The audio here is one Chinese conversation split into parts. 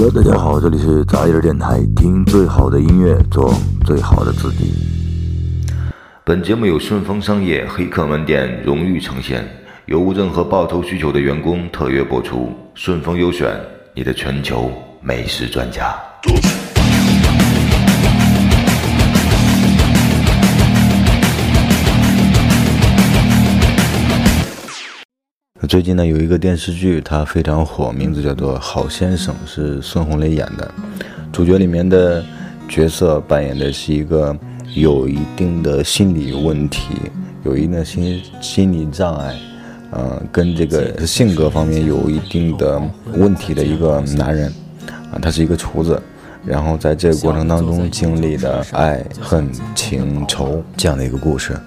Hello，大家好，这里是杂音电台，听最好的音乐，做最好的自己。本节目由顺丰商业黑客门店荣誉呈现，有无任何报酬需求的员工特约播出。顺丰优选，你的全球美食专家。最近呢，有一个电视剧，它非常火，名字叫做《好先生》，是孙红雷演的。主角里面的角色扮演的是一个有一定的心理问题、有一定的心心理障碍，呃，跟这个性格方面有一定的问题的一个男人。啊，他是一个厨子，然后在这个过程当中经历的爱恨情仇这样的一个故事。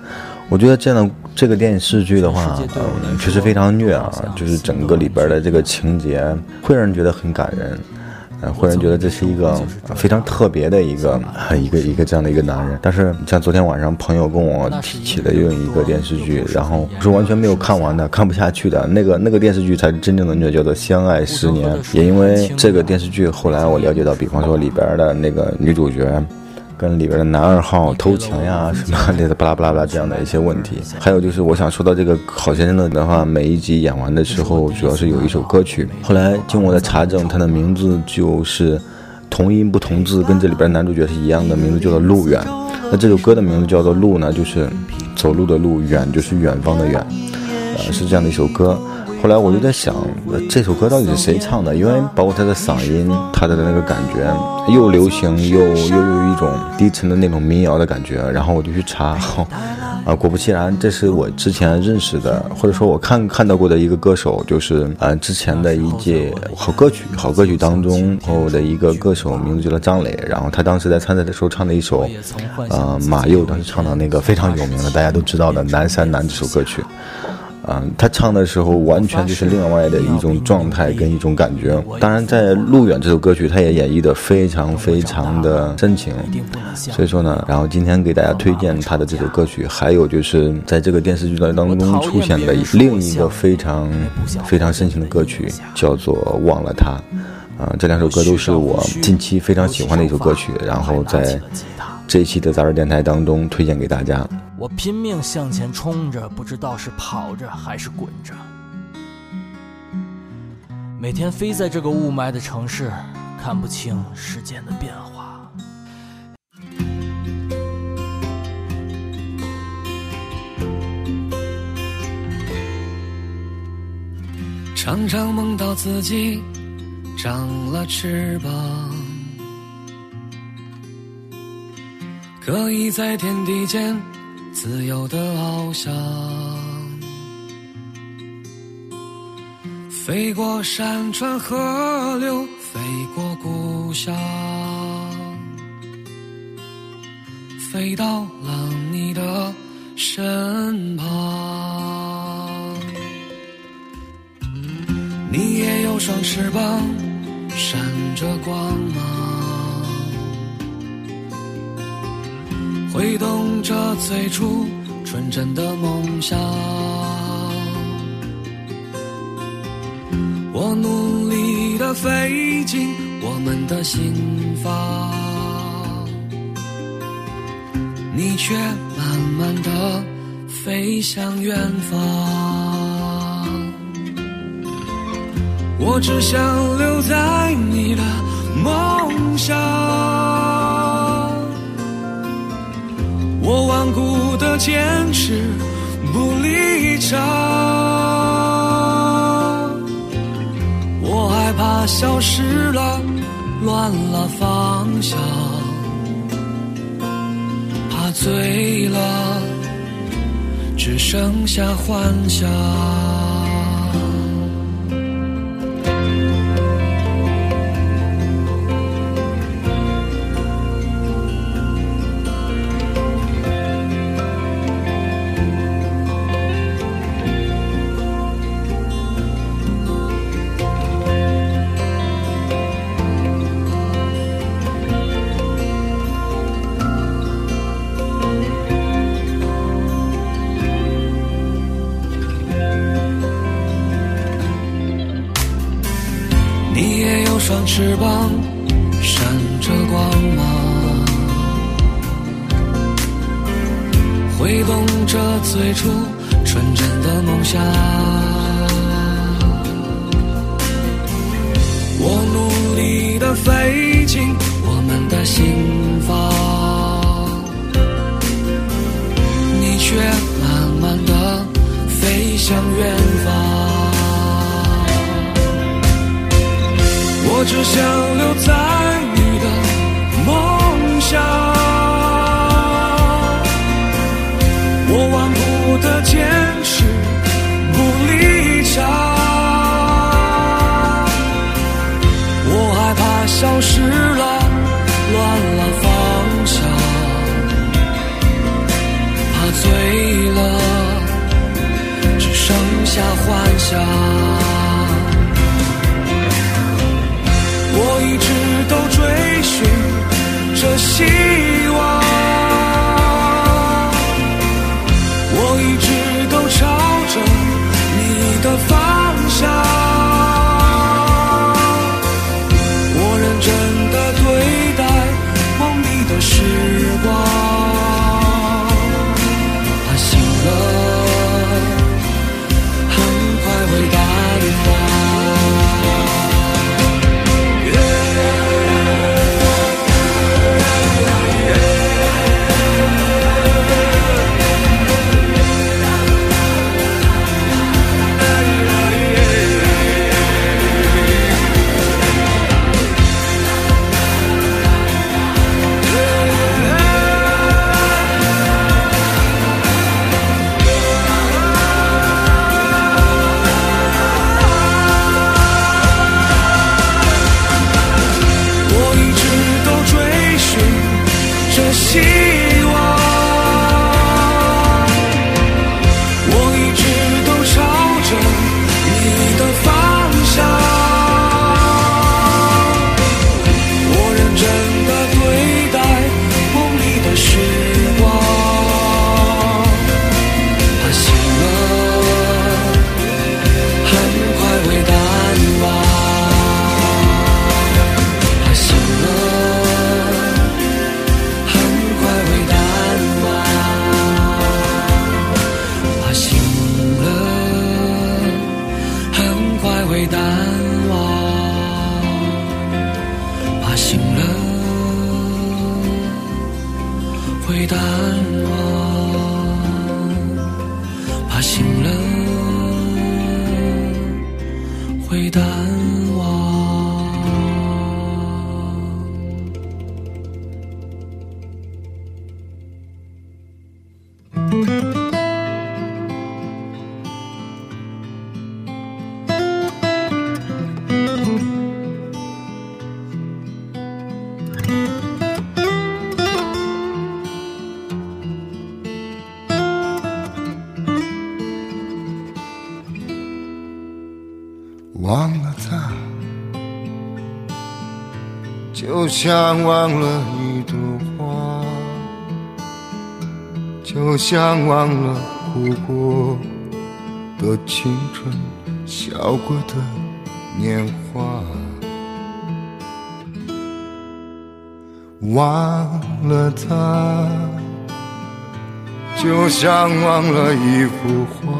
我觉得这样的这个电视剧的话，嗯，确实非常虐啊，就是整个里边的这个情节会让人觉得很感人，嗯，会让人觉得这是一个非常特别的一个一个一个这样的一个男人。但是像昨天晚上朋友跟我提起的又一个电视剧，然后是完全没有看完的，看不下去的那个那个电视剧才是真正的虐，叫做《相爱十年》。也因为这个电视剧，后来我了解到，比方说里边的那个女主角。跟里边的男二号偷情呀，什么类的巴拉巴拉巴拉这样的一些问题，还有就是我想说到这个好先生的的话，每一集演完的时候，主要是有一首歌曲，后来经我的查证，它的名字就是同音不同字，跟这里边男主角是一样的，名字叫做路远。那这首歌的名字叫做路呢，就是走路的路，远就是远方的远，呃，是这样的一首歌。后来我就在想，这首歌到底是谁唱的？因为包括他的嗓音，他的那个感觉，又流行又又有一种低沉的那种民谣的感觉。然后我就去查，啊，果不其然，这是我之前认识的，或者说我看看到过的一个歌手，就是啊，之前的一届好歌曲好歌曲当中后的一个歌手，名字叫做张磊。然后他当时在参赛的时候唱的一首，呃，马佑当时唱的那个非常有名的，大家都知道的《南山南》这首歌曲。嗯，他唱的时候完全就是另外的一种状态跟一种感觉。当然，在《路远》这首歌曲，他也演绎的非常非常的深情。所以说呢，然后今天给大家推荐他的这首歌曲，还有就是在这个电视剧当当中出现的另一个非常非常深情的歌曲，叫做《忘了他》。啊，这两首歌都是我近期非常喜欢的一首歌曲，然后在这一期的杂志电台当中推荐给大家。我拼命向前冲着，不知道是跑着还是滚着。每天飞在这个雾霾的城市，看不清世间的变化。常常梦到自己长了翅膀，可以在天地间。自由的翱翔，飞过山川河流，飞过故乡，飞到了你的身旁。你也有双翅膀，闪着光芒。挥动着最初纯真的梦想，我努力的飞进我们的心房，你却慢慢的飞向远方。我只想留在你的梦乡。我顽固的坚持不离场，我害怕消失了，乱了方向，怕醉了，只剩下幻想。双翅膀，闪着光芒，挥动着最初纯真的梦想。我努力地飞进我们的心房，幻会像忘了一朵花，就像忘了哭过的青春，笑过的年华。忘了他，就像忘了一幅画。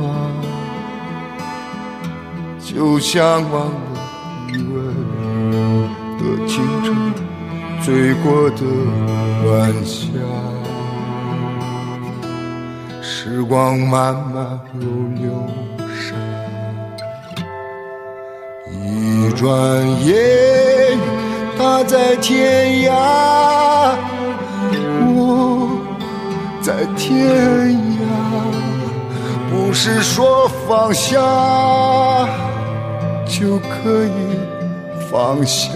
就像忘了余温的青春，醉过的晚霞。时光慢慢如流沙，一转眼他在天涯，我在天涯，不是说放下。就可以放下，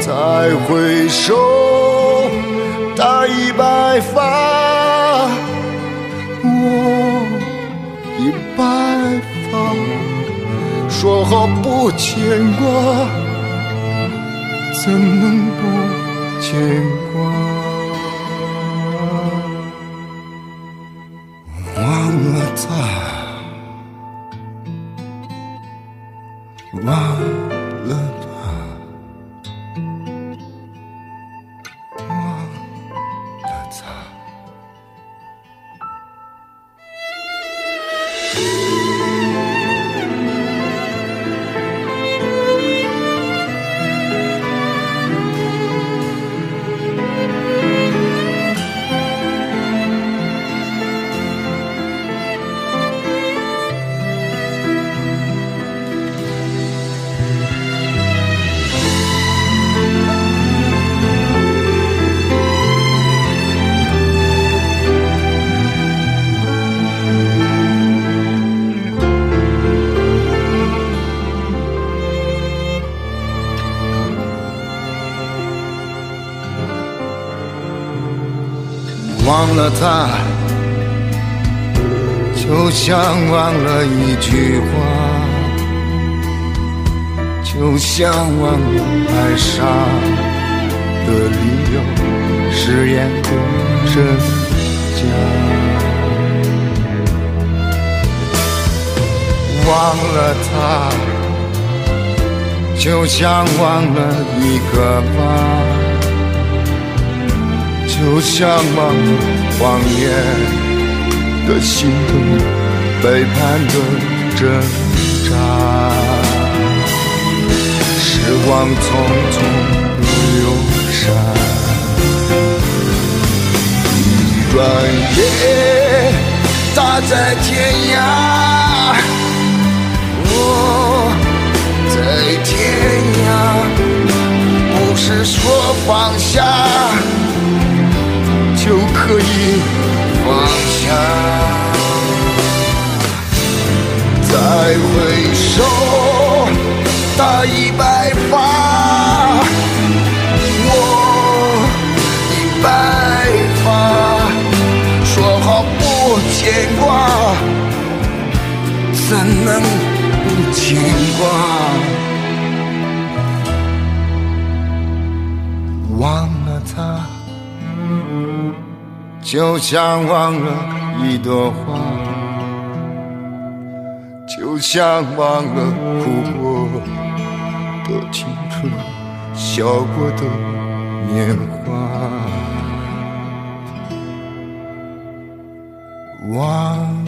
再回首，他已白发，我已白发，说好不牵挂，怎能不牵挂？忘了他，就像忘了一句话，就像忘了爱上的理由，誓言的真假。忘了他，就像忘了一个吧。就像忘了谎言的心痛，背叛的挣扎，时光匆匆流沙，一转眼他在天涯，我在天涯，不是说放下。可以放下。再回首，大已白发，我已白发。说好不牵挂，怎能不牵挂？就像忘了一朵花，就像忘了哭过的青春，笑过的年华，忘